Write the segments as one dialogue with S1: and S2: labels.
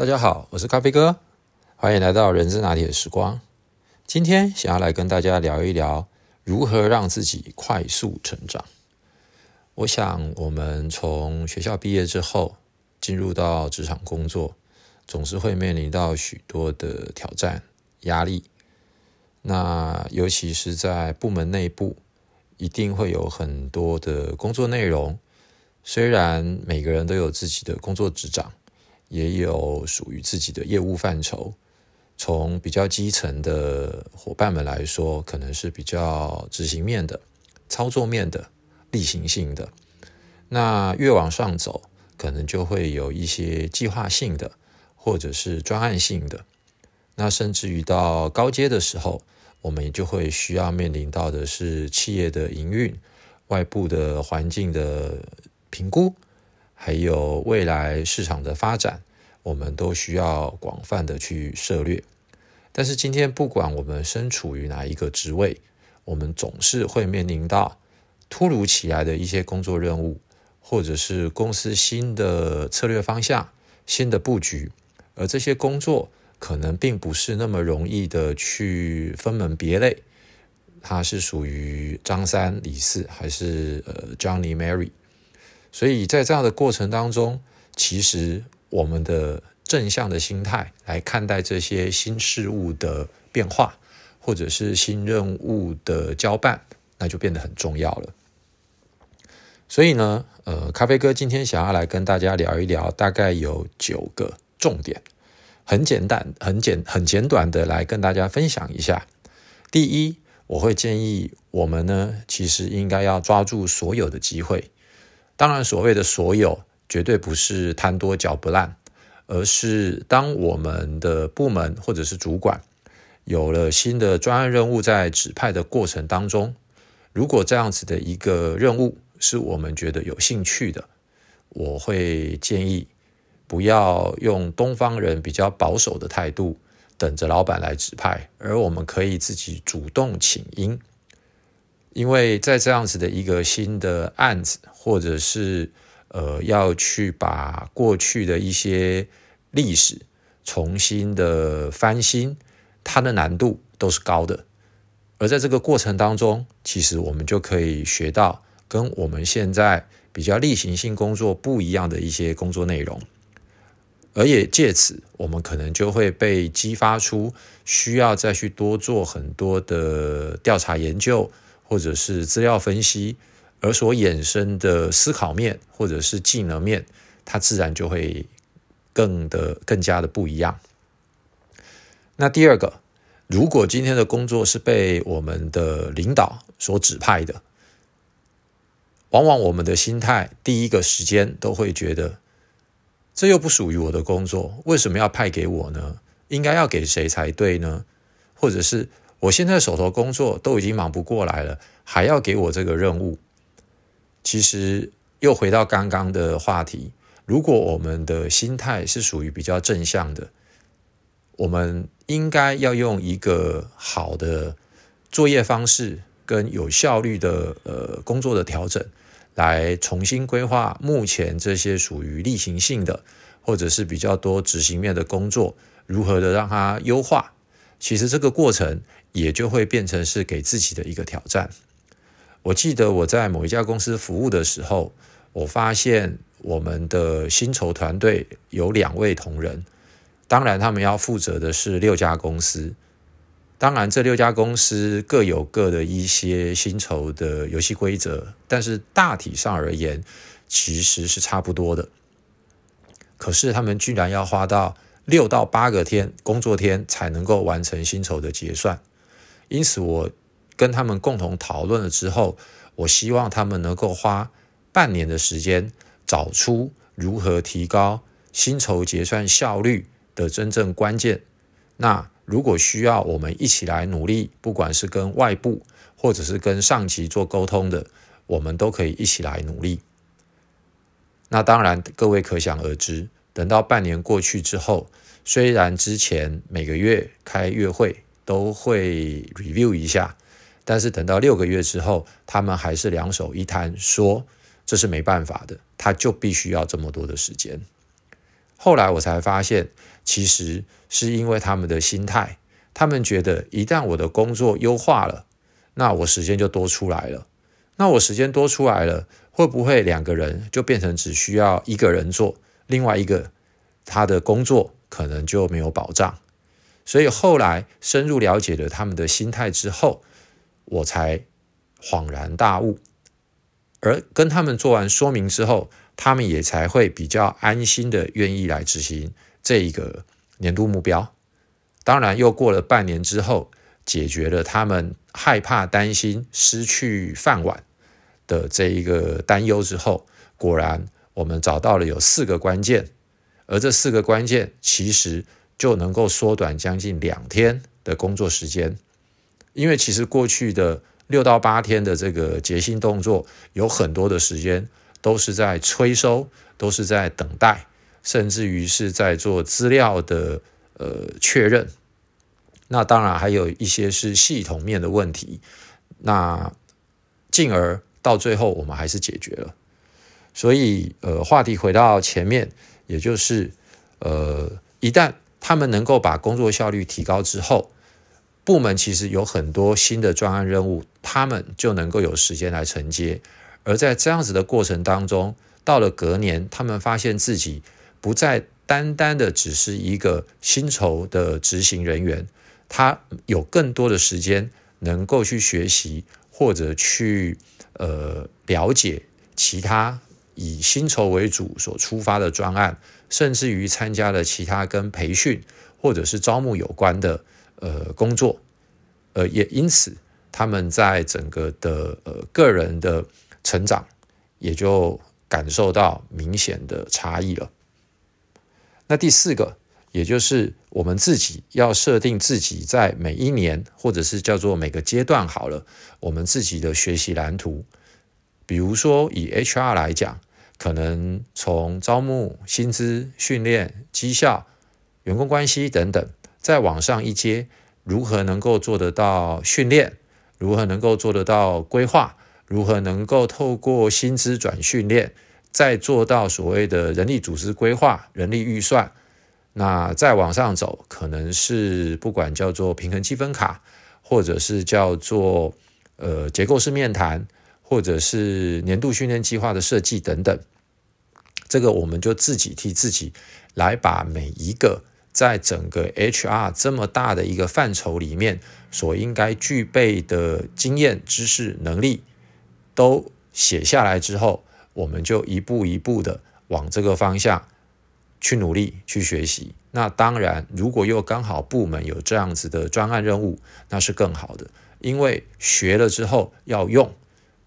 S1: 大家好，我是咖啡哥，欢迎来到人之拿铁的时光。今天想要来跟大家聊一聊如何让自己快速成长。我想，我们从学校毕业之后，进入到职场工作，总是会面临到许多的挑战、压力。那尤其是在部门内部，一定会有很多的工作内容。虽然每个人都有自己的工作职掌。也有属于自己的业务范畴。从比较基层的伙伴们来说，可能是比较执行面的、操作面的、例行性的。那越往上走，可能就会有一些计划性的，或者是专案性的。那甚至于到高阶的时候，我们也就会需要面临到的是企业的营运、外部的环境的评估。还有未来市场的发展，我们都需要广泛的去涉略。但是今天，不管我们身处于哪一个职位，我们总是会面临到突如其来的一些工作任务，或者是公司新的策略方向、新的布局，而这些工作可能并不是那么容易的去分门别类，它是属于张三李四，还是呃 Johnny Mary？所以在这样的过程当中，其实我们的正向的心态来看待这些新事物的变化，或者是新任务的交办，那就变得很重要了。所以呢，呃，咖啡哥今天想要来跟大家聊一聊，大概有九个重点，很简单、很简、很简短的来跟大家分享一下。第一，我会建议我们呢，其实应该要抓住所有的机会。当然，所谓的所有绝对不是贪多嚼不烂，而是当我们的部门或者是主管有了新的专案任务在指派的过程当中，如果这样子的一个任务是我们觉得有兴趣的，我会建议不要用东方人比较保守的态度等着老板来指派，而我们可以自己主动请缨。因为在这样子的一个新的案子，或者是呃要去把过去的一些历史重新的翻新，它的难度都是高的。而在这个过程当中，其实我们就可以学到跟我们现在比较例行性工作不一样的一些工作内容，而也借此我们可能就会被激发出需要再去多做很多的调查研究。或者是资料分析，而所衍生的思考面或者是技能面，它自然就会更的更加的不一样。那第二个，如果今天的工作是被我们的领导所指派的，往往我们的心态第一个时间都会觉得，这又不属于我的工作，为什么要派给我呢？应该要给谁才对呢？或者是？我现在手头工作都已经忙不过来了，还要给我这个任务。其实又回到刚刚的话题，如果我们的心态是属于比较正向的，我们应该要用一个好的作业方式跟有效率的呃工作的调整，来重新规划目前这些属于例行性的或者是比较多执行面的工作，如何的让它优化。其实这个过程。也就会变成是给自己的一个挑战。我记得我在某一家公司服务的时候，我发现我们的薪酬团队有两位同仁，当然他们要负责的是六家公司。当然这六家公司各有各的一些薪酬的游戏规则，但是大体上而言其实是差不多的。可是他们居然要花到六到八个天工作天才能够完成薪酬的结算。因此，我跟他们共同讨论了之后，我希望他们能够花半年的时间，找出如何提高薪酬结算效率的真正关键。那如果需要我们一起来努力，不管是跟外部或者是跟上级做沟通的，我们都可以一起来努力。那当然，各位可想而知，等到半年过去之后，虽然之前每个月开月会。都会 review 一下，但是等到六个月之后，他们还是两手一摊，说这是没办法的，他就必须要这么多的时间。后来我才发现，其实是因为他们的心态，他们觉得一旦我的工作优化了，那我时间就多出来了。那我时间多出来了，会不会两个人就变成只需要一个人做，另外一个他的工作可能就没有保障？所以后来深入了解了他们的心态之后，我才恍然大悟。而跟他们做完说明之后，他们也才会比较安心的愿意来执行这一个年度目标。当然，又过了半年之后，解决了他们害怕、担心失去饭碗。的这一个担忧之后，果然我们找到了有四个关键，而这四个关键其实就能够缩短将近两天的工作时间。因为其实过去的六到八天的这个结薪动作，有很多的时间都是在催收，都是在等待，甚至于是在做资料的呃确认。那当然还有一些是系统面的问题，那进而。到最后，我们还是解决了。所以，呃，话题回到前面，也就是，呃，一旦他们能够把工作效率提高之后，部门其实有很多新的专案任务，他们就能够有时间来承接。而在这样子的过程当中，到了隔年，他们发现自己不再单单的只是一个薪酬的执行人员，他有更多的时间能够去学习或者去。呃，了解其他以薪酬为主所出发的专案，甚至于参加了其他跟培训或者是招募有关的呃工作，呃，也因此他们在整个的呃个人的成长也就感受到明显的差异了。那第四个，也就是我们自己要设定自己在每一年或者是叫做每个阶段好了。我们自己的学习蓝图，比如说以 HR 来讲，可能从招募、薪资、训练、绩效、员工关系等等，再往上一阶，如何能够做得到训练？如何能够做得到规划？如何能够透过薪资转训练，再做到所谓的人力组织规划、人力预算？那再往上走，可能是不管叫做平衡积分卡，或者是叫做。呃，结构式面谈，或者是年度训练计划的设计等等，这个我们就自己替自己来把每一个在整个 HR 这么大的一个范畴里面所应该具备的经验、知识、能力都写下来之后，我们就一步一步的往这个方向去努力去学习。那当然，如果又刚好部门有这样子的专案任务，那是更好的。因为学了之后要用，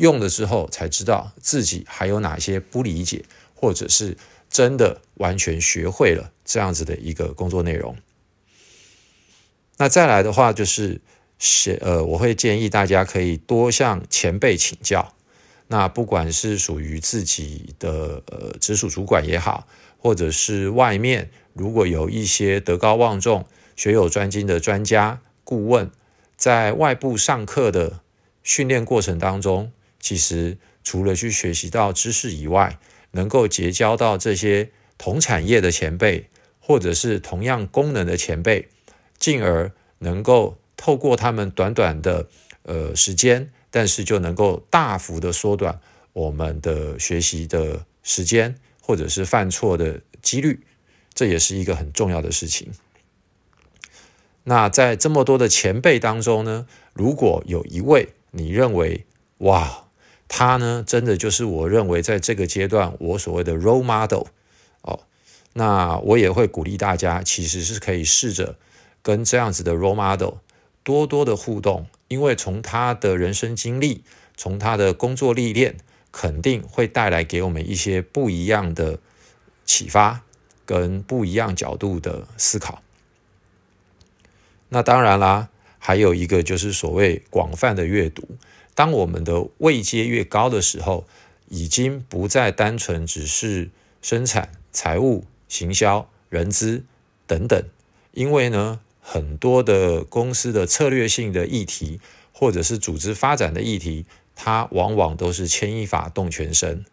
S1: 用了之后才知道自己还有哪些不理解，或者是真的完全学会了这样子的一个工作内容。那再来的话，就是是呃，我会建议大家可以多向前辈请教。那不管是属于自己的呃直属主管也好，或者是外面如果有一些德高望重、学有专精的专家顾问。在外部上课的训练过程当中，其实除了去学习到知识以外，能够结交到这些同产业的前辈，或者是同样功能的前辈，进而能够透过他们短短的呃时间，但是就能够大幅的缩短我们的学习的时间，或者是犯错的几率，这也是一个很重要的事情。那在这么多的前辈当中呢，如果有一位你认为哇，他呢真的就是我认为在这个阶段我所谓的 role model 哦，那我也会鼓励大家，其实是可以试着跟这样子的 role model 多多的互动，因为从他的人生经历，从他的工作历练，肯定会带来给我们一些不一样的启发跟不一样角度的思考。那当然啦，还有一个就是所谓广泛的阅读。当我们的位阶越高的时候，已经不再单纯只是生产、财务、行销、人资等等。因为呢，很多的公司的策略性的议题，或者是组织发展的议题，它往往都是牵一发动全身。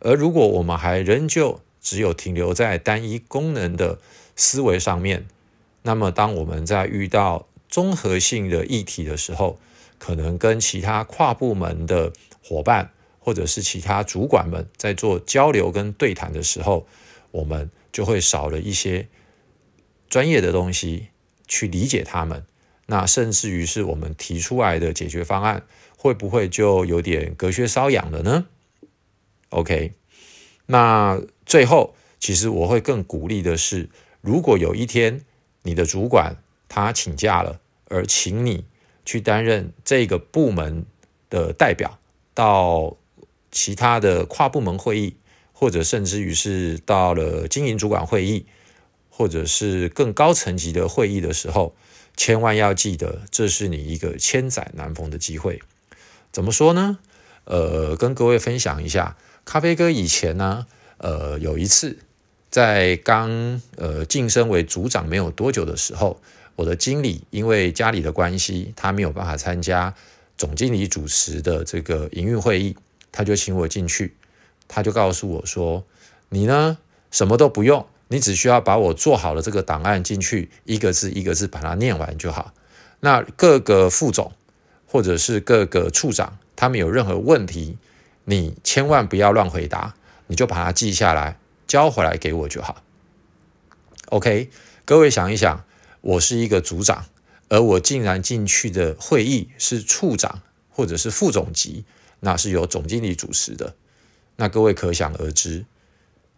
S1: 而如果我们还仍旧只有停留在单一功能的思维上面，那么当我们在遇到综合性的议题的时候，可能跟其他跨部门的伙伴或者是其他主管们在做交流跟对谈的时候，我们就会少了一些专业的东西去理解他们。那甚至于是我们提出来的解决方案，会不会就有点隔靴搔痒了呢？OK，那最后，其实我会更鼓励的是，如果有一天你的主管他请假了，而请你去担任这个部门的代表，到其他的跨部门会议，或者甚至于是到了经营主管会议，或者是更高层级的会议的时候。千万要记得，这是你一个千载难逢的机会。怎么说呢？呃，跟各位分享一下，咖啡哥以前呢，呃，有一次在刚呃晋升为组长没有多久的时候，我的经理因为家里的关系，他没有办法参加总经理主持的这个营运会议，他就请我进去，他就告诉我说：“你呢，什么都不用。”你只需要把我做好了这个档案进去，一个字一个字把它念完就好。那各个副总或者是各个处长，他们有任何问题，你千万不要乱回答，你就把它记下来，交回来给我就好。OK，各位想一想，我是一个组长，而我竟然进去的会议是处长或者是副总级，那是由总经理主持的，那各位可想而知。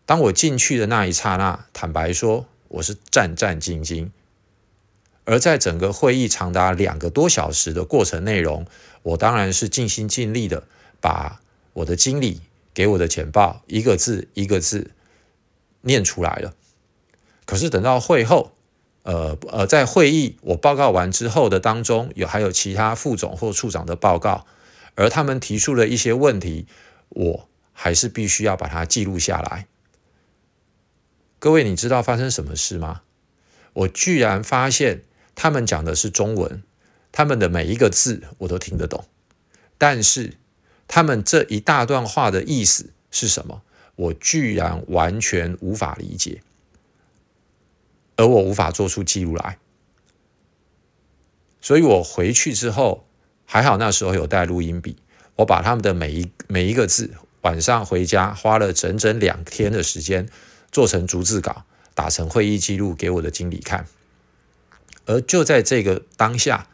S1: 当我进去的那一刹那，坦白说，我是战战兢兢。而在整个会议长达两个多小时的过程内容，我当然是尽心尽力的把我的经理给我的简报一个字一个字念出来了。可是等到会后，呃呃，在会议我报告完之后的当中，有还有其他副总或处长的报告，而他们提出了一些问题，我还是必须要把它记录下来。各位，你知道发生什么事吗？我居然发现他们讲的是中文，他们的每一个字我都听得懂，但是他们这一大段话的意思是什么，我居然完全无法理解，而我无法做出记录来。所以我回去之后，还好那时候有带录音笔，我把他们的每一每一个字，晚上回家花了整整两天的时间。做成逐字稿，打成会议记录给我的经理看，而就在这个当下，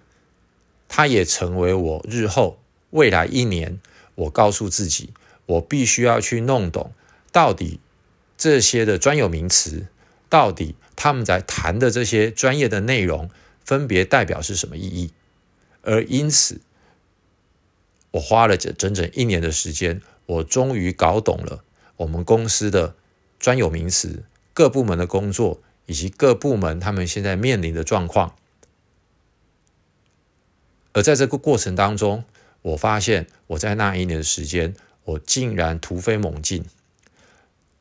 S1: 他也成为我日后未来一年，我告诉自己，我必须要去弄懂到底这些的专有名词，到底他们在谈的这些专业的内容，分别代表是什么意义。而因此，我花了整整整一年的时间，我终于搞懂了我们公司的。专有名词、各部门的工作以及各部门他们现在面临的状况，而在这个过程当中，我发现我在那一年的时间，我竟然突飞猛进。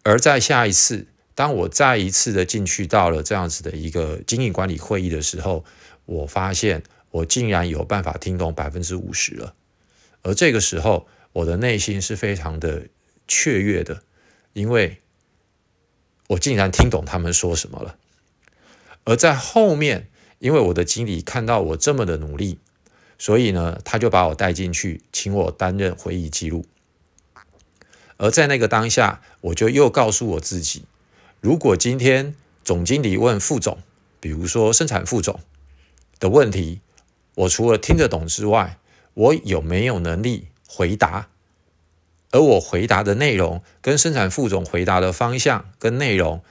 S1: 而在下一次，当我再一次的进去到了这样子的一个经营管理会议的时候，我发现我竟然有办法听懂百分之五十了。而这个时候，我的内心是非常的雀跃的，因为。我竟然听懂他们说什么了，而在后面，因为我的经理看到我这么的努力，所以呢，他就把我带进去，请我担任会议记录。而在那个当下，我就又告诉我自己：如果今天总经理问副总，比如说生产副总的问题，我除了听得懂之外，我有没有能力回答？而我回答的内容跟生产副总回答的方向跟内容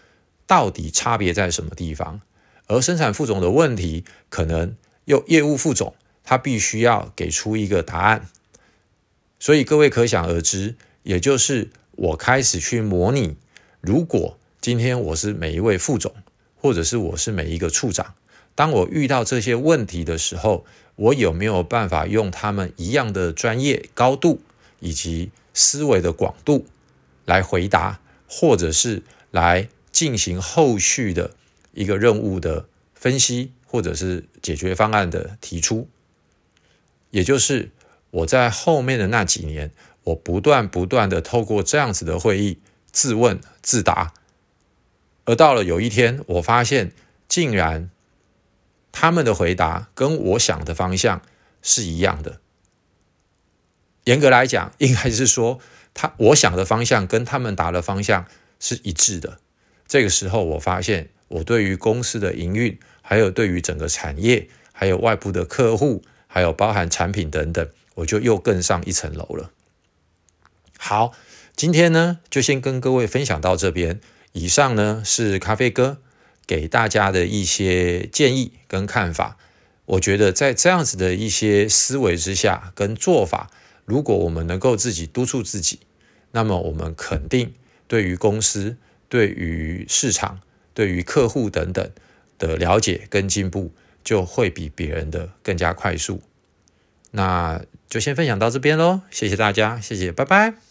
S1: 到底差别在什么地方？而生产副总的问题，可能又业务副总他必须要给出一个答案。所以各位可想而知，也就是我开始去模拟，如果今天我是每一位副总，或者是我是每一个处长，当我遇到这些问题的时候，我有没有办法用他们一样的专业高度以及思维的广度来回答，或者是来进行后续的一个任务的分析，或者是解决方案的提出。也就是我在后面的那几年，我不断不断的透过这样子的会议自问自答，而到了有一天，我发现竟然他们的回答跟我想的方向是一样的。严格来讲，应该是说他我想的方向跟他们答的方向是一致的。这个时候，我发现我对于公司的营运，还有对于整个产业，还有外部的客户，还有包含产品等等，我就又更上一层楼了。好，今天呢就先跟各位分享到这边。以上呢是咖啡哥给大家的一些建议跟看法。我觉得在这样子的一些思维之下跟做法，如果我们能够自己督促自己，那么我们肯定对于公司、对于市场、对于客户等等的了解跟进步，就会比别人的更加快速。那就先分享到这边喽，谢谢大家，谢谢，拜拜。